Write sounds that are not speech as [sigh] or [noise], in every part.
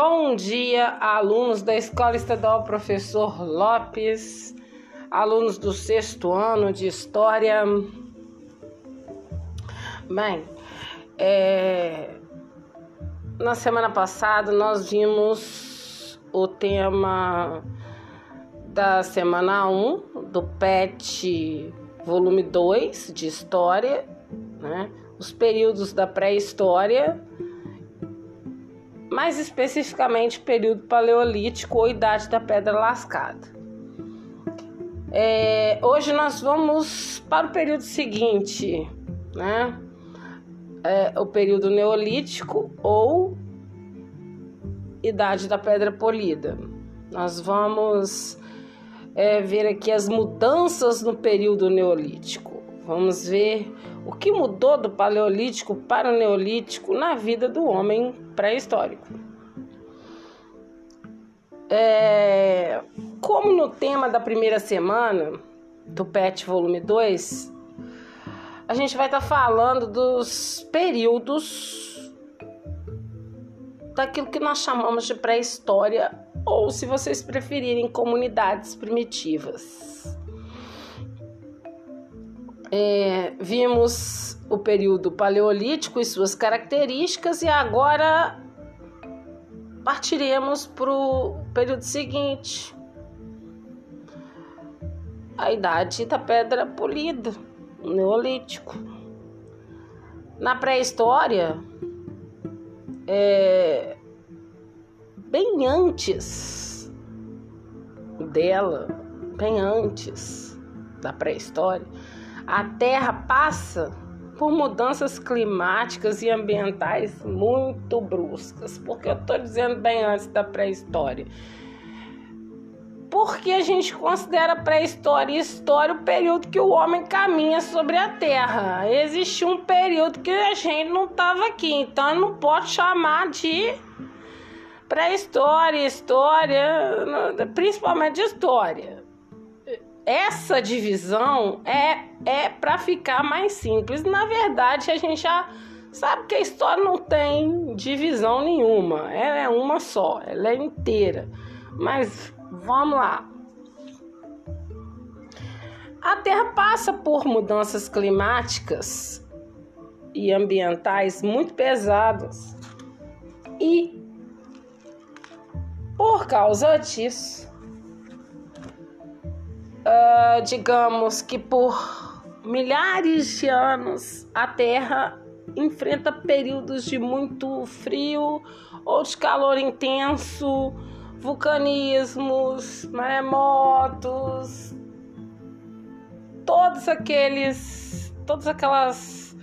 Bom dia, alunos da Escola Estadual Professor Lopes, alunos do sexto ano de História. Bem, é, na semana passada nós vimos o tema da semana 1 do PET volume 2 de História, né? os períodos da pré-história mais especificamente período paleolítico ou idade da pedra lascada. É, hoje nós vamos para o período seguinte, né? É, o período neolítico ou idade da pedra polida. Nós vamos é, ver aqui as mudanças no período neolítico. Vamos ver o que mudou do Paleolítico para o Neolítico na vida do homem pré-histórico. É, como no tema da primeira semana do PET Volume 2, a gente vai estar tá falando dos períodos daquilo que nós chamamos de pré-história, ou se vocês preferirem, comunidades primitivas. É, vimos o período paleolítico e suas características, e agora partiremos para o período seguinte a idade da pedra polida, o neolítico. Na pré-história, é, bem antes dela, bem antes da pré-história, a Terra passa por mudanças climáticas e ambientais muito bruscas. Porque eu estou dizendo bem antes da pré-história. Porque a gente considera pré-história e história o período que o homem caminha sobre a Terra. Existe um período que a gente não estava aqui, então não pode chamar de pré-história, história, principalmente de história essa divisão é, é para ficar mais simples. Na verdade, a gente já sabe que a história não tem divisão nenhuma, ela é uma só, ela é inteira. Mas vamos lá. A Terra passa por mudanças climáticas e ambientais muito pesadas. E por causa disso, uh, digamos que por milhares de anos a Terra enfrenta períodos de muito frio ou de calor intenso, vulcanismos, maremotos, todos aqueles, todas aquelas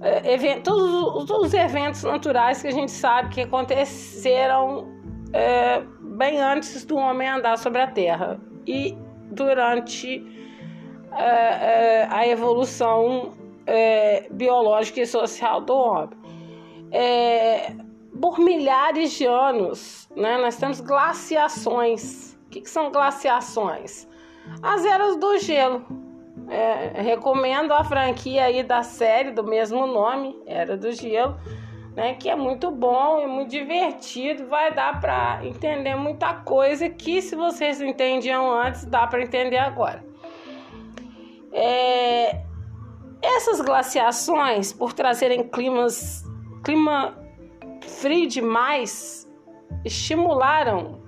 é, eventos, todos, todos, os eventos naturais que a gente sabe que aconteceram é, bem antes do homem andar sobre a Terra. E durante é, é, a evolução é, biológica e social do homem. Por milhares de anos, né, nós temos glaciações. O que, que são glaciações? As eras do gelo. É, recomendo a franquia aí da série do mesmo nome, Era do Gelo, né, que é muito bom e muito divertido, vai dar para entender muita coisa que se vocês entendiam antes, dá para entender agora. É, essas glaciações, por trazerem climas, clima frio demais, estimularam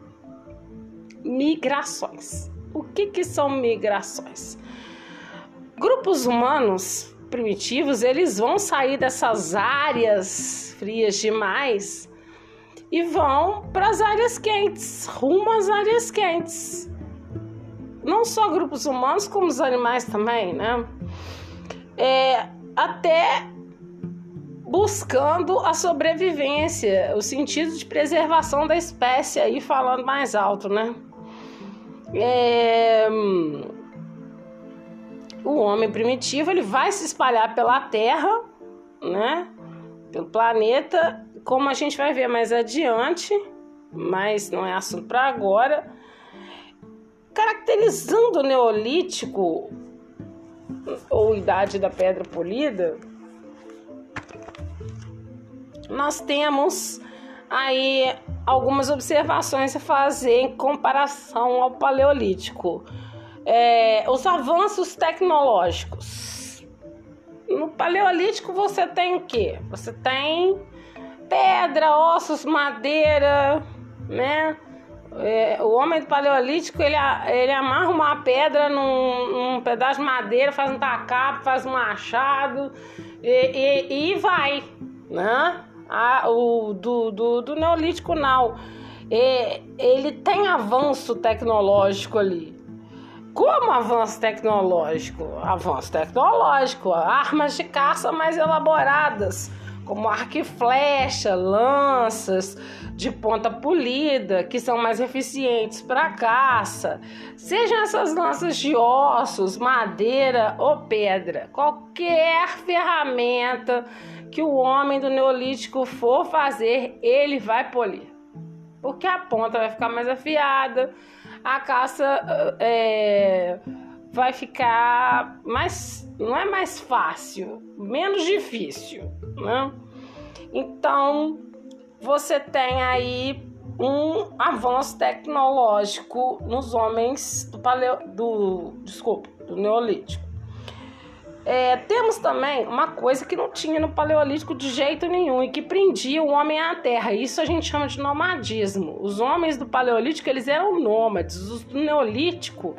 migrações. O que, que são migrações? Grupos humanos primitivos, eles vão sair dessas áreas frias demais e vão para as áreas quentes, rumo às áreas quentes. Não só grupos humanos, como os animais também, né? É, até buscando a sobrevivência, o sentido de preservação da espécie, aí falando mais alto, né? É, o homem primitivo ele vai se espalhar pela Terra, né? Pelo planeta, como a gente vai ver mais adiante, mas não é assunto para agora. Caracterizando o Neolítico ou Idade da Pedra Polida, nós temos aí algumas observações a fazer em comparação ao Paleolítico. É, os avanços tecnológicos. No Paleolítico você tem o quê? Você tem pedra, ossos, madeira, né? É, o homem do paleolítico ele, ele amarra uma pedra num, num pedaço de madeira, faz um tacapo, faz um machado e, e, e vai, né? A, o, do, do, do neolítico não. E, ele tem avanço tecnológico ali. Como avanço tecnológico? Avanço tecnológico, armas de caça mais elaboradas como arco e flecha, lanças de ponta polida, que são mais eficientes para caça. Sejam essas lanças de ossos, madeira ou pedra, qualquer ferramenta que o homem do Neolítico for fazer, ele vai polir. Porque a ponta vai ficar mais afiada, a caça é, vai ficar mais. não é mais fácil, menos difícil né? Então, você tem aí um avanço tecnológico nos homens do paleo, do desculpa, do neolítico. É, temos também uma coisa que não tinha no paleolítico de jeito nenhum e que prendia o homem à terra. Isso a gente chama de nomadismo. Os homens do paleolítico eles eram nômades. Os do neolítico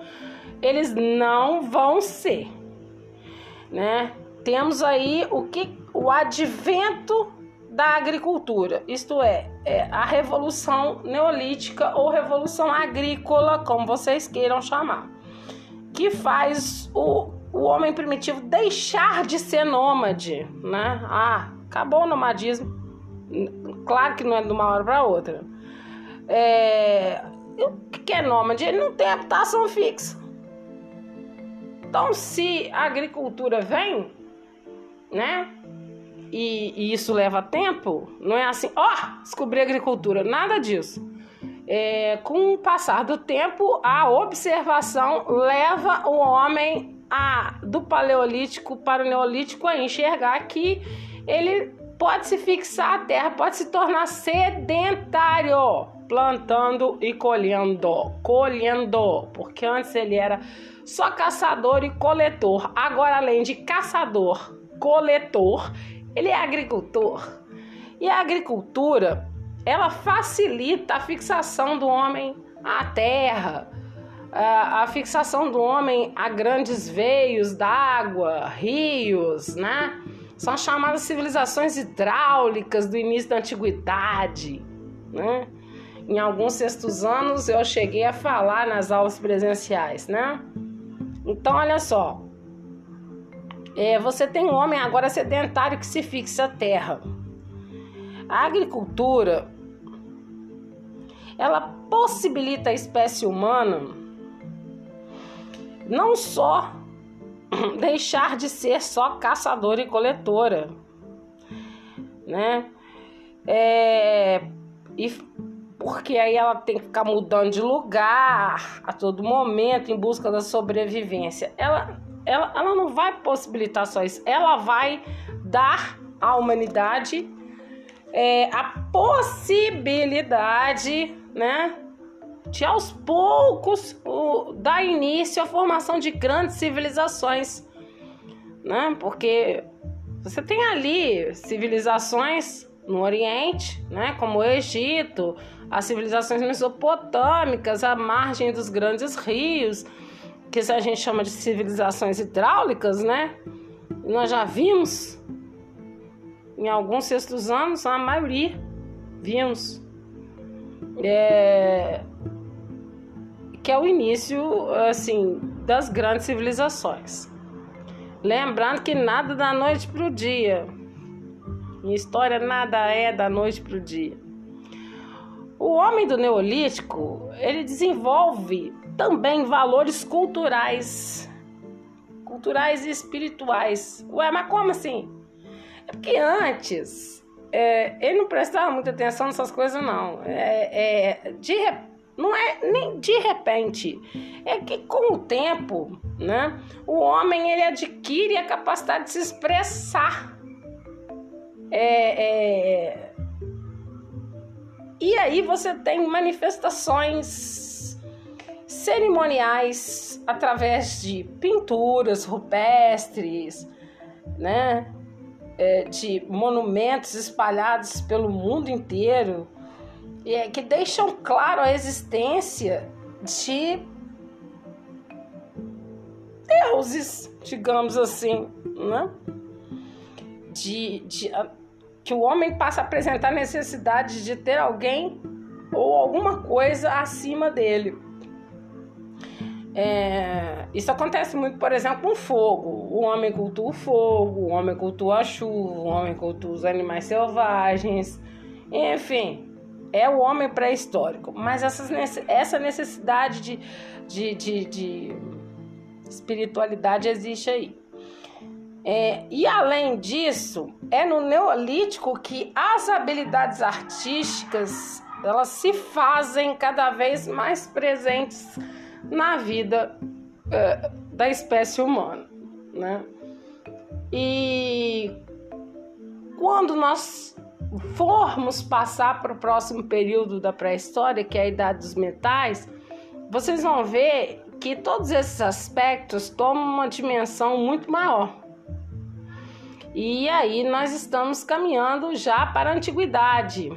eles não vão ser, né? Temos aí o que o advento da agricultura, isto é, é, a revolução neolítica ou revolução agrícola, como vocês queiram chamar, que faz o, o homem primitivo deixar de ser nômade, né? Ah, acabou o nomadismo. Claro que não é de uma hora para outra. É, o que é nômade? Ele não tem habitação fixa. Então, se a agricultura vem, né? e, e isso leva tempo, não é assim, ó, oh, descobri agricultura, nada disso. É, com o passar do tempo, a observação leva o homem a, do paleolítico para o neolítico a enxergar que ele pode se fixar à terra, pode se tornar sedentário, plantando e colhendo, colhendo, porque antes ele era só caçador e coletor, agora além de caçador, coletor, ele é agricultor. E a agricultura, ela facilita a fixação do homem à terra, a, fixação do homem a grandes veios d'água, rios, né? São chamadas civilizações hidráulicas do início da antiguidade, né? Em alguns sextos anos eu cheguei a falar nas aulas presenciais, né? Então, olha só, é, você tem um homem agora sedentário que se fixa a terra. A agricultura ela possibilita a espécie humana não só [clears throat] deixar de ser só caçadora e coletora, né? É, e porque aí ela tem que ficar mudando de lugar a todo momento em busca da sobrevivência. Ela ela, ela não vai possibilitar só isso, ela vai dar à humanidade é, a possibilidade, né, de aos poucos o, dar início à formação de grandes civilizações, né, porque você tem ali civilizações no Oriente, né, como o Egito, as civilizações mesopotâmicas, à margem dos grandes rios, que a gente chama de civilizações hidráulicas, né? Nós já vimos em alguns sextos anos, a maioria vimos. É, que é o início assim das grandes civilizações. Lembrando que nada da noite para o dia. Em história nada é da noite para o dia. O homem do Neolítico ele desenvolve também valores culturais, culturais e espirituais. Ué, mas como assim? É porque antes é, ele não prestava muita atenção nessas coisas, não. É, é, de, não é nem de repente, é que com o tempo, né, o homem ele adquire a capacidade de se expressar. É, é, E aí você tem manifestações cerimoniais através de pinturas rupestres, né? É, de monumentos espalhados pelo mundo inteiro, é, que deixam claro a existência de deuses, digamos assim, né? De, de, que o homem passa a apresentar necessidade de ter alguém ou alguma coisa acima dele. É, isso acontece muito, por exemplo, com fogo. O homem cultua o fogo, o homem cultua a chuva, o homem cultua os animais selvagens, enfim, é o homem pré-histórico. Mas essa necessidade de, de, de, de espiritualidade existe aí. É, e além disso, é no Neolítico que as habilidades artísticas elas se fazem cada vez mais presentes na vida é, da espécie humana, né? E quando nós formos passar para o próximo período da pré-história, que é a idade dos metais, vocês vão ver que todos esses aspectos tomam uma dimensão muito maior. E aí nós estamos caminhando já para a antiguidade,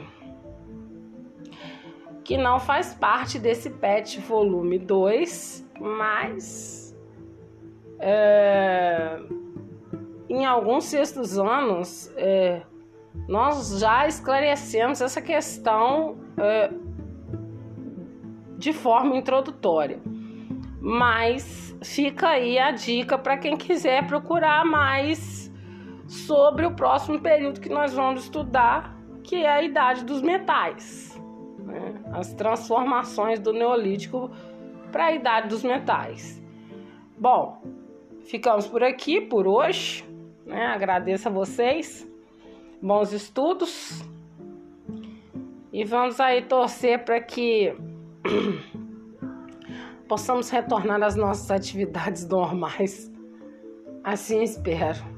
que não faz parte desse PET volume 2, mas é, em alguns sextos anos é, nós já esclarecemos essa questão é, de forma introdutória. Mas fica aí a dica para quem quiser procurar mais sobre o próximo período que nós vamos estudar, que é a idade dos metais, né? as transformações do Neolítico para a idade dos metais. Bom, ficamos por aqui por hoje. Né? Agradeço a vocês, bons estudos e vamos aí torcer para que [clears throat] possamos retornar às nossas atividades normais. Assim espero.